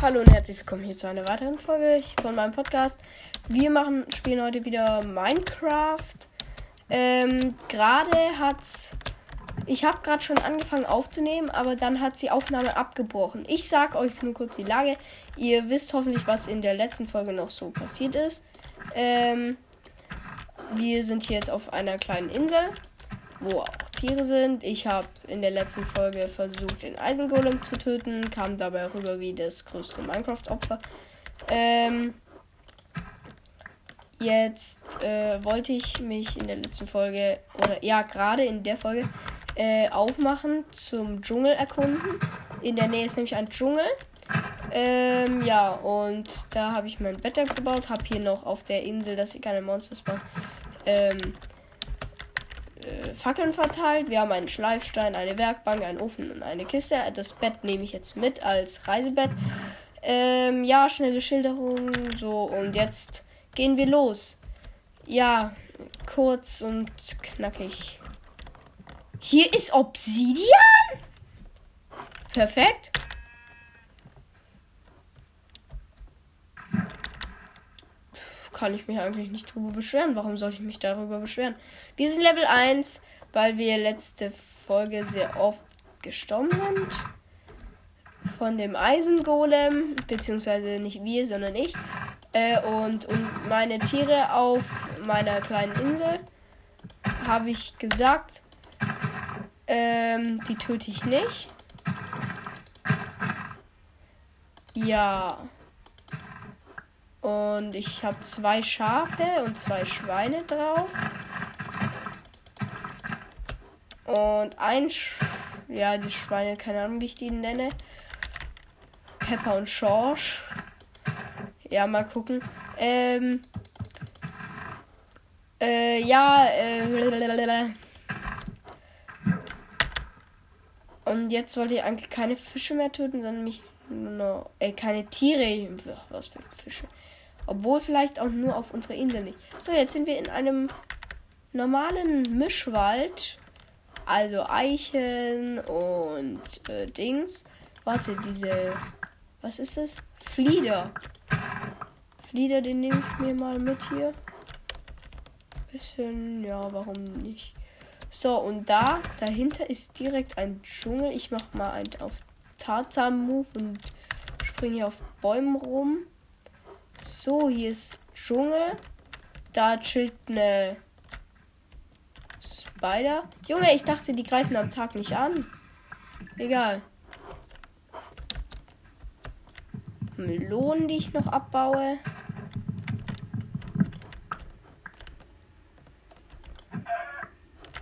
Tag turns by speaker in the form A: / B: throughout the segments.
A: Hallo und herzlich willkommen hier zu einer weiteren Folge von meinem Podcast. Wir machen, spielen heute wieder Minecraft. Ähm, gerade hat's. Ich habe gerade schon angefangen aufzunehmen, aber dann hat die Aufnahme abgebrochen. Ich sag euch nur kurz die Lage. Ihr wisst hoffentlich, was in der letzten Folge noch so passiert ist. Ähm, wir sind hier jetzt auf einer kleinen Insel, wo auch Tiere sind. Ich habe in der letzten Folge versucht, den Eisengolem zu töten, kam dabei rüber wie das größte Minecraft-Opfer. Ähm, jetzt äh, wollte ich mich in der letzten Folge, oder ja, gerade in der Folge, äh, aufmachen zum Dschungel erkunden. In der Nähe ist nämlich ein Dschungel. Ähm, ja, und da habe ich mein Bett gebaut, habe hier noch auf der Insel, dass ich keine Monster spawnen, ähm, äh, Fackeln verteilt. Wir haben einen Schleifstein, eine Werkbank, einen Ofen und eine Kiste. Das Bett nehme ich jetzt mit als Reisebett. Ähm, ja, schnelle Schilderung. So, und jetzt gehen wir los. Ja, kurz und knackig. Hier ist Obsidian? Perfekt. Kann ich mich eigentlich nicht drüber beschweren. Warum sollte ich mich darüber beschweren? Wir sind Level 1, weil wir letzte Folge sehr oft gestorben sind. Von dem Eisengolem, beziehungsweise nicht wir, sondern ich. Äh, und, und meine Tiere auf meiner kleinen Insel habe ich gesagt, ähm, die töte ich nicht. Ja. Und ich habe zwei Schafe und zwei Schweine drauf. Und ein, Sch ja, die Schweine, keine Ahnung, wie ich die nenne. Pepper und Schorsch. Ja, mal gucken. Ähm. Äh, ja, äh. Und jetzt wollte ich eigentlich keine Fische mehr töten, sondern mich nur, äh, keine Tiere. Was für Fische. Obwohl vielleicht auch nur auf unserer Insel nicht. So, jetzt sind wir in einem normalen Mischwald. Also Eicheln und äh, Dings. Warte, diese. Was ist das? Flieder. Flieder, den nehme ich mir mal mit hier. Bisschen, ja, warum nicht? So, und da, dahinter ist direkt ein Dschungel. Ich mache mal einen auf Tarzan-Move und springe hier auf Bäumen rum. So, hier ist Dschungel. Da chillt eine Spider. Junge, ich dachte, die greifen am Tag nicht an. Egal. Melonen, die ich noch abbaue.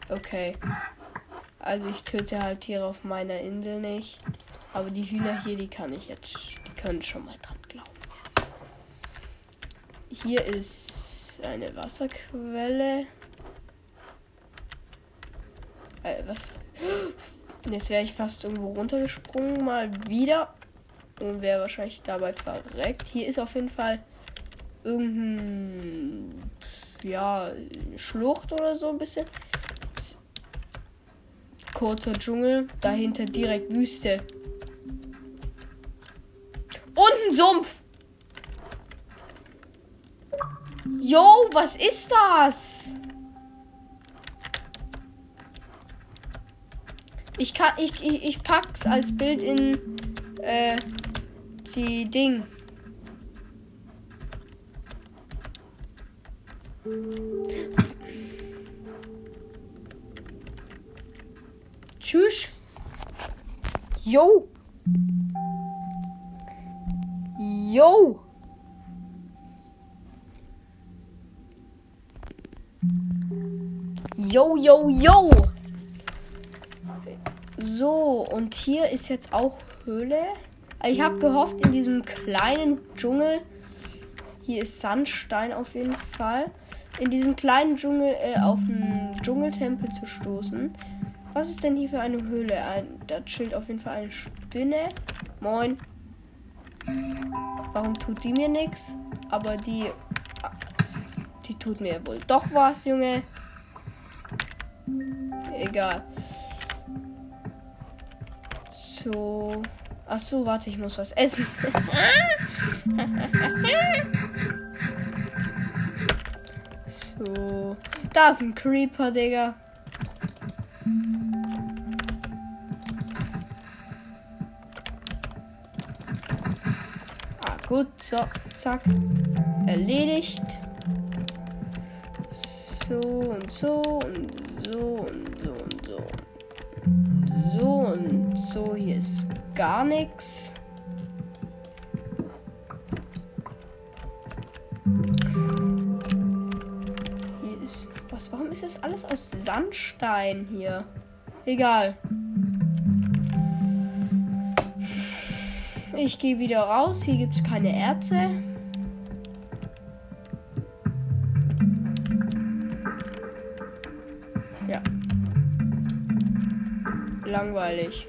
A: Okay. Also ich töte halt Tiere auf meiner Insel nicht. Aber die Hühner hier, die kann ich jetzt. Die können schon mal dran glauben. Hier ist eine Wasserquelle. Äh, was? Jetzt wäre ich fast irgendwo runtergesprungen. Mal wieder. Und wäre wahrscheinlich dabei verreckt. Hier ist auf jeden Fall irgendein. Ja, Schlucht oder so ein bisschen. Kurzer Dschungel. Dahinter direkt Wüste. Und ein Sumpf. Yo, was ist das? Ich kann, ich, ich, ich pack's als Bild in äh, die Ding. Tschüss. Yo. Yo. Yo, yo, yo. So, und hier ist jetzt auch Höhle. Ich habe gehofft, in diesem kleinen Dschungel, hier ist Sandstein auf jeden Fall, in diesem kleinen Dschungel äh, auf einen Dschungeltempel zu stoßen. Was ist denn hier für eine Höhle? Ein, da chillt auf jeden Fall eine Spinne. Moin. Warum tut die mir nichts? Aber die. Die tut mir wohl doch was, Junge. Egal. So. Ach so, warte, ich muss was essen. so. Da ist ein Creeper, Digga. Ah, gut, so, zack. Erledigt. So und so und so und so. Hier ist gar nichts. Hier ist. Was? Warum ist das alles aus Sandstein hier? Egal. Ich gehe wieder raus. Hier gibt es keine Erze. Ja. Langweilig.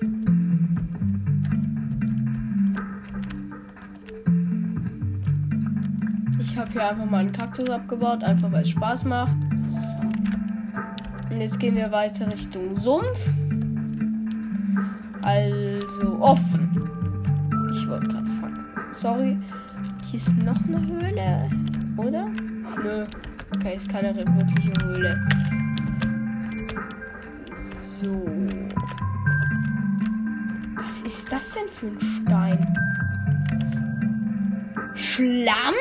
A: Hier einfach mal einen Kaktus abgebaut, einfach weil es Spaß macht. Und jetzt gehen wir weiter Richtung Sumpf. Also offen. Ich wollte gerade fangen. Sorry. Hier ist noch eine Höhle, oder? Nö. Okay, ist keine wirkliche Höhle. So. Was ist das denn für ein Stein? Schlamm?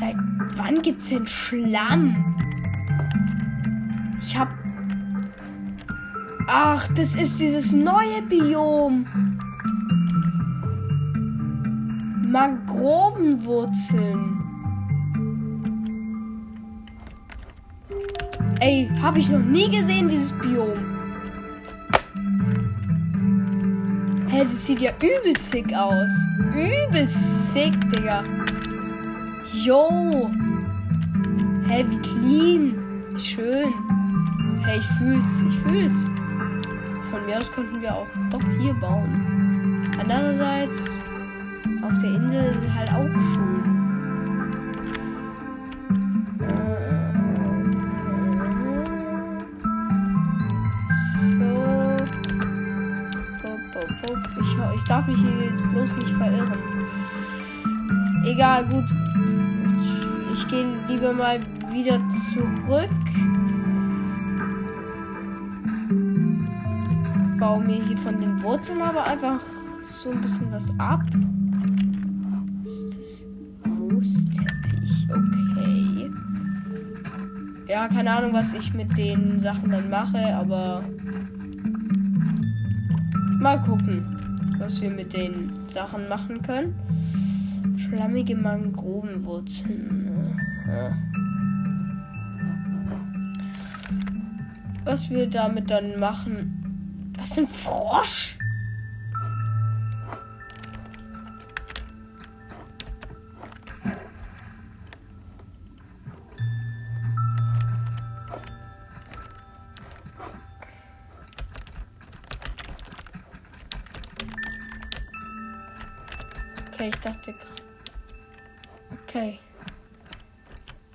A: Seit wann gibt's denn Schlamm? Ich hab. Ach, das ist dieses neue Biom. Mangrovenwurzeln. Ey, habe ich noch nie gesehen, dieses Biom. Hä, hey, das sieht ja übel sick aus. Übel sick, Digga. Yo. Hey, wie clean. Wie schön. Hey, ich fühl's. Ich fühl's. Von mir aus könnten wir auch doch hier bauen. Andererseits, auf der Insel ist es halt auch schön. Ich, ich darf mich hier jetzt bloß nicht verirren. Egal, gut. Ich gehe lieber mal wieder zurück. Baue mir hier von den Wurzeln aber einfach so ein bisschen was ab. Was ist das? Moosteppich. Okay. Ja, keine Ahnung, was ich mit den Sachen dann mache, aber mal gucken, was wir mit den Sachen machen können. Schlammige Mangrovenwurzeln. Was wir damit dann machen. Was ist ein Frosch? Okay, ich dachte gerade. Okay.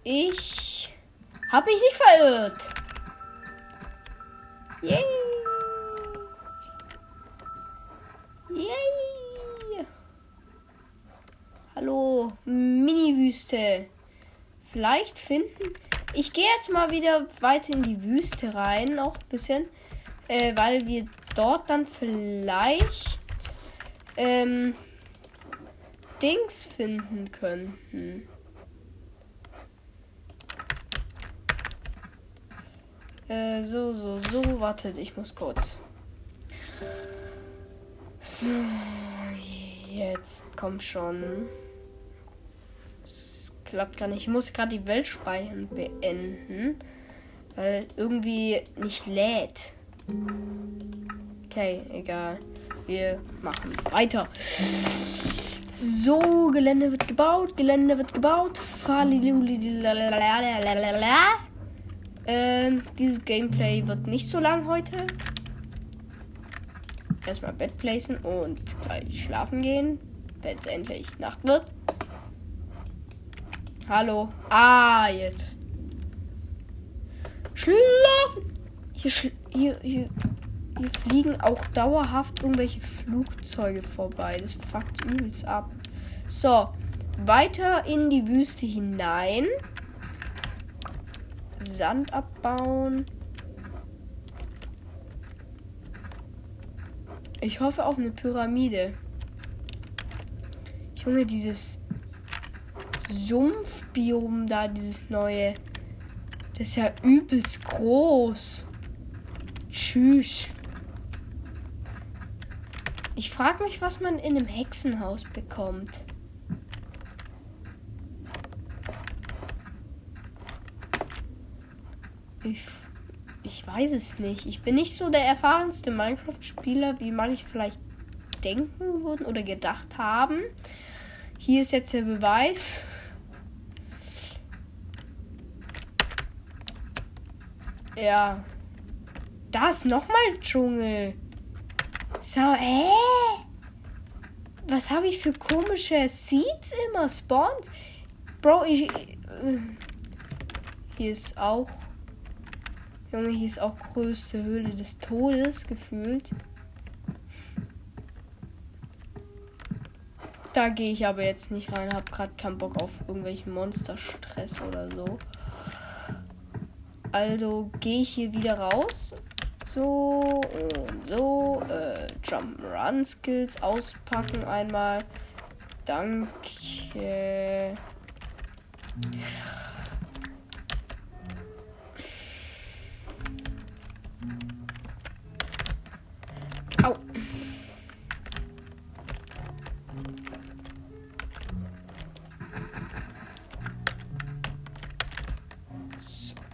A: Ich habe mich nicht verirrt. Yay! Yay! Hallo, Mini-Wüste. Vielleicht finden. Ich gehe jetzt mal wieder weiter in die Wüste rein, auch ein bisschen, äh, weil wir dort dann vielleicht ähm, Dings finden könnten. Äh, so, so, so, wartet, ich muss kurz. So, jetzt komm schon. Es klappt gar nicht. Ich muss gerade die Welt speichern beenden, weil irgendwie nicht lädt. Okay, egal. Wir machen weiter. So, Gelände wird gebaut, Gelände wird gebaut. Ähm, dieses Gameplay wird nicht so lang heute. Erstmal Bett placen und gleich schlafen gehen, wenn es endlich Nacht wird. Hallo. Ah, jetzt. Schlafen. Hier, schl hier, hier. Hier fliegen auch dauerhaft irgendwelche Flugzeuge vorbei. Das fuckt übelst ab. So, weiter in die Wüste hinein. Sand abbauen. Ich hoffe auf eine Pyramide. Junge, dieses Sumpfbiom da, dieses neue. Das ist ja übelst groß. Tschüss. Ich frage mich, was man in einem Hexenhaus bekommt. Ich, ich weiß es nicht. Ich bin nicht so der erfahrenste Minecraft-Spieler, wie manche vielleicht denken würden oder gedacht haben. Hier ist jetzt der Beweis. Ja. Das nochmal Dschungel. So, hä? Was habe ich für komische Seeds immer? Spawns? Bro, ich. Äh, hier ist auch. Junge, hier ist auch größte Höhle des Todes gefühlt. Da gehe ich aber jetzt nicht rein, Hab gerade keinen Bock auf irgendwelchen Monsterstress oder so. Also gehe ich hier wieder raus. So und so. Äh, Jump Run Skills auspacken einmal. Danke. Au.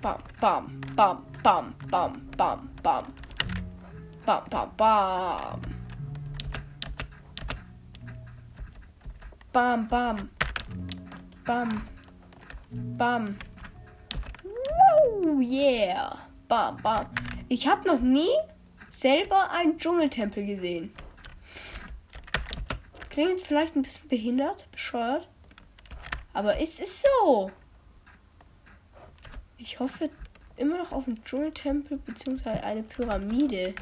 A: Bam, bam, bam, bam, bam, bam, bam. Bam, bam, bam. Bam, bam. Bam. Bam. Woo, yeah. Bam, bam. Ich habe noch nie selber einen Dschungeltempel gesehen. Klingt vielleicht ein bisschen behindert, bescheuert. Aber es ist so. Ich hoffe immer noch auf einen Dschungeltempel bzw. eine Pyramide.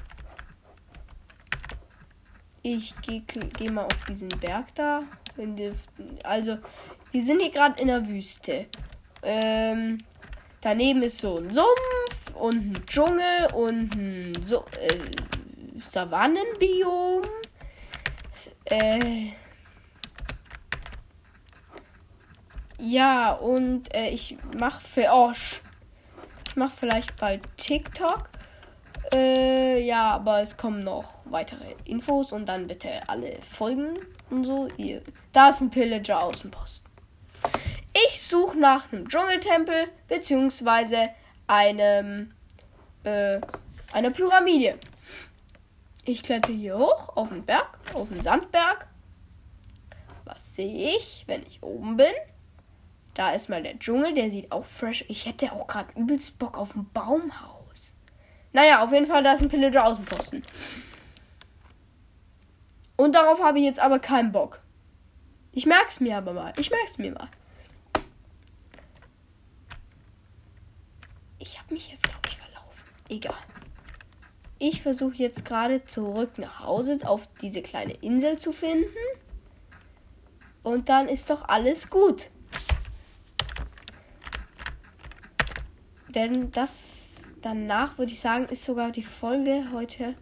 A: Ich gehe geh mal auf diesen Berg da. Also, wir sind hier gerade in der Wüste. Ähm, daneben ist so ein Sumpf und ein Dschungel und ein so äh, Savannenbiom. Äh, ja, und äh, ich mache für Osch. Mache vielleicht bald TikTok. Äh, ja, aber es kommen noch weitere Infos und dann bitte alle Folgen und so. Ihr, da ist ein Pillager Außenposten. Ich suche nach einem Dschungeltempel beziehungsweise einem äh, einer Pyramide. Ich kletter hier hoch auf den Berg, auf den Sandberg. Was sehe ich, wenn ich oben bin? Da ist mal der Dschungel, der sieht auch fresh. Ich hätte auch gerade übelst Bock auf ein Baumhaus. Naja, auf jeden Fall, da ist ein Pillager Außenposten. Und darauf habe ich jetzt aber keinen Bock. Ich merk's mir aber mal. Ich merk's mir mal. Ich habe mich jetzt, glaube ich, verlaufen. Egal. Ich versuche jetzt gerade zurück nach Hause auf diese kleine Insel zu finden. Und dann ist doch alles gut. Denn das danach würde ich sagen, ist sogar die Folge heute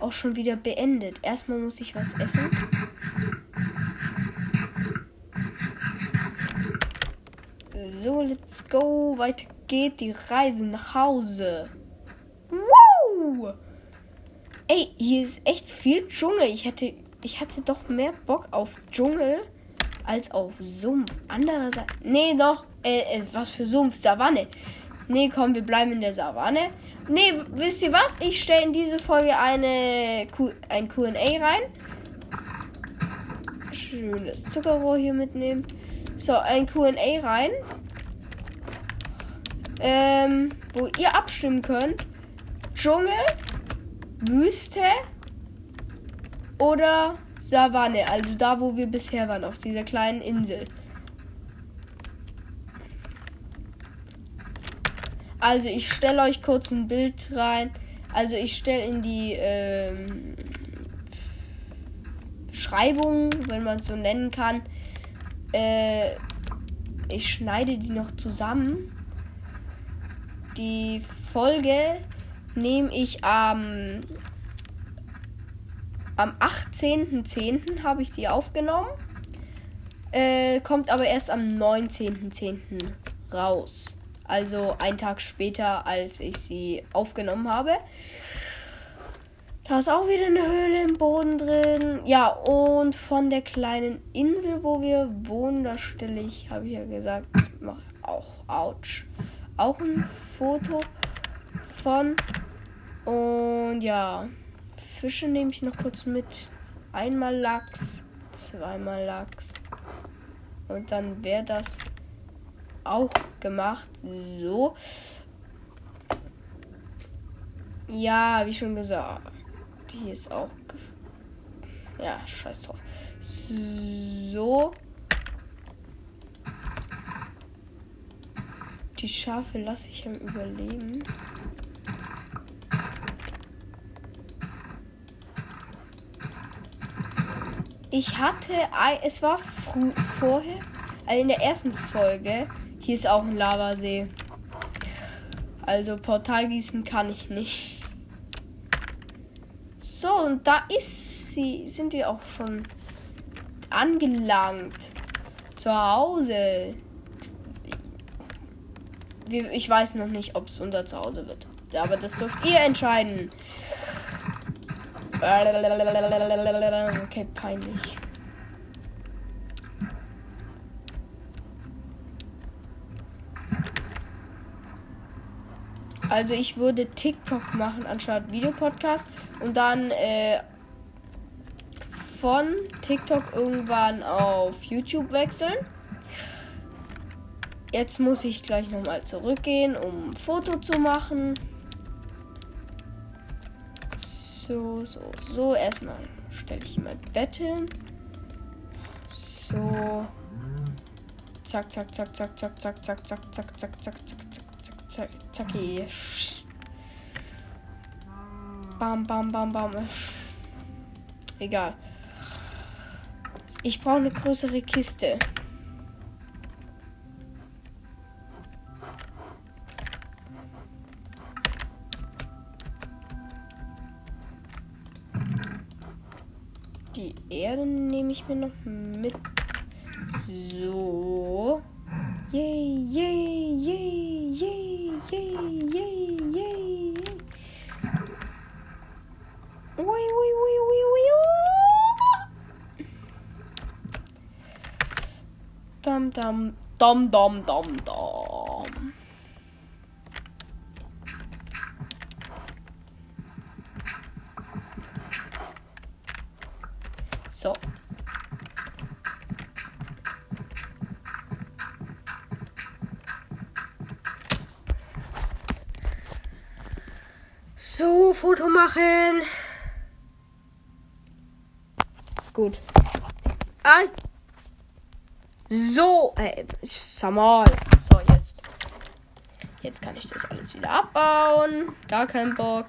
A: auch schon wieder beendet. Erstmal muss ich was essen. So, let's go. Weiter geht die Reise nach Hause. Wow! Ey, hier ist echt viel Dschungel. Ich hätte, ich hatte doch mehr Bock auf Dschungel als auf Sumpf. Andererseits. Nee, doch. Äh, äh, was für Sumpf? Savanne. Nee, komm, wir bleiben in der Savanne. Nee, wisst ihr was? Ich stelle in diese Folge eine Q ein QA rein. Schönes Zuckerrohr hier mitnehmen. So, ein QA rein. Ähm, wo ihr abstimmen könnt. Dschungel, Wüste oder Savanne. Also da, wo wir bisher waren, auf dieser kleinen Insel. Also ich stelle euch kurz ein Bild rein. Also ich stelle in die ähm, Beschreibung, wenn man es so nennen kann, äh, ich schneide die noch zusammen. Die Folge nehme ich am am 18.10. habe ich die aufgenommen. Äh, kommt aber erst am 19.10. raus. Also ein Tag später, als ich sie aufgenommen habe. Da ist auch wieder eine Höhle im Boden drin. Ja, und von der kleinen Insel, wo wir wohnen, da stelle ich, habe ich ja gesagt, mache auch, ouch, auch ein Foto von. Und ja. Fische nehme ich noch kurz mit. Einmal Lachs, zweimal Lachs. Und dann wäre das auch gemacht. So. Ja, wie schon gesagt. Die ist auch. Ja, scheiß drauf. So. Die Schafe lasse ich am Überleben. Ich hatte, es war vorher, also in der ersten Folge, hier ist auch ein Lavasee. Also Portalgießen kann ich nicht. So, und da ist sie, sind wir auch schon angelangt. Zu Hause. Ich weiß noch nicht, ob es unser Zuhause wird. Aber das dürft ihr entscheiden. Okay, peinlich. Also ich würde TikTok machen anstatt Videopodcast und dann äh, von TikTok irgendwann auf YouTube wechseln. Jetzt muss ich gleich nochmal zurückgehen, um ein Foto zu machen. So, so, so. Erstmal stelle ich mein Bett hin. So. Zack, zack, zack, zack, zack, zack, zack, zack, zack, zack, zack, zack, zack, zack, zack, zack. Bam, bam, bam, bam. Egal. Ich brauche eine größere Kiste. Die Erde nehme ich mir noch mit. So. Yay, yay, yay, yay, yay, yay, yay. Ui, ui, ui, ui, ui. Dam, dam, dam, dam, dam, dam. So. So, Foto machen. Gut. Ah. So, äh, sag mal. So, jetzt. Jetzt kann ich das alles wieder abbauen. Gar kein Bock.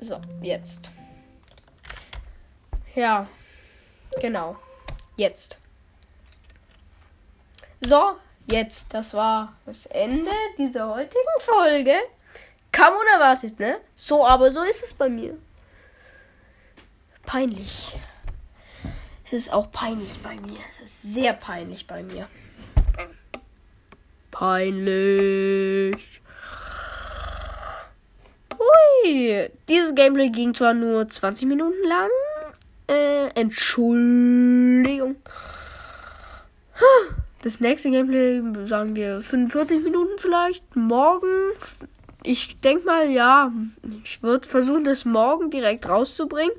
A: So, jetzt. Ja, genau. Jetzt. So, jetzt. Das war das Ende dieser heutigen Folge. Kam unerwartet, ne? So, aber so ist es bei mir. Peinlich. Es ist auch peinlich bei mir. Es ist sehr peinlich bei mir. Peinlich. Ui, dieses Gameplay ging zwar nur 20 Minuten lang. Äh, Entschuldigung. Das nächste Gameplay, sagen wir 45 Minuten vielleicht. Morgen. Ich denke mal, ja. Ich würde versuchen, das morgen direkt rauszubringen.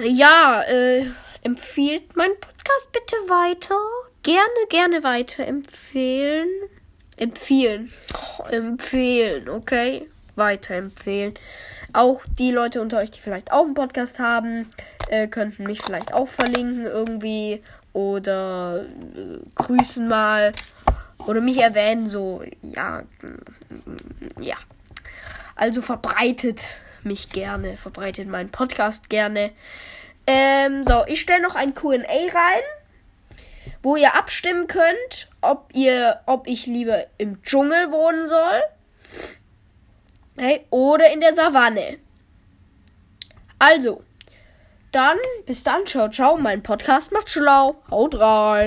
A: Ja, äh, empfiehlt meinen Podcast bitte weiter. Gerne, gerne weiter empfehlen. Empfehlen. Oh, empfehlen, okay? Weiterempfehlen. Auch die Leute unter euch, die vielleicht auch einen Podcast haben, äh, könnten mich vielleicht auch verlinken irgendwie oder äh, grüßen mal oder mich erwähnen, so, ja, mm, ja. Also verbreitet mich gerne, verbreitet meinen Podcast gerne. Ähm, so, ich stelle noch ein QA rein, wo ihr abstimmen könnt, ob ihr, ob ich lieber im Dschungel wohnen soll. Hey, oder in der Savanne. Also, dann bis dann, ciao, ciao. Mein Podcast macht schlau. Haut rein.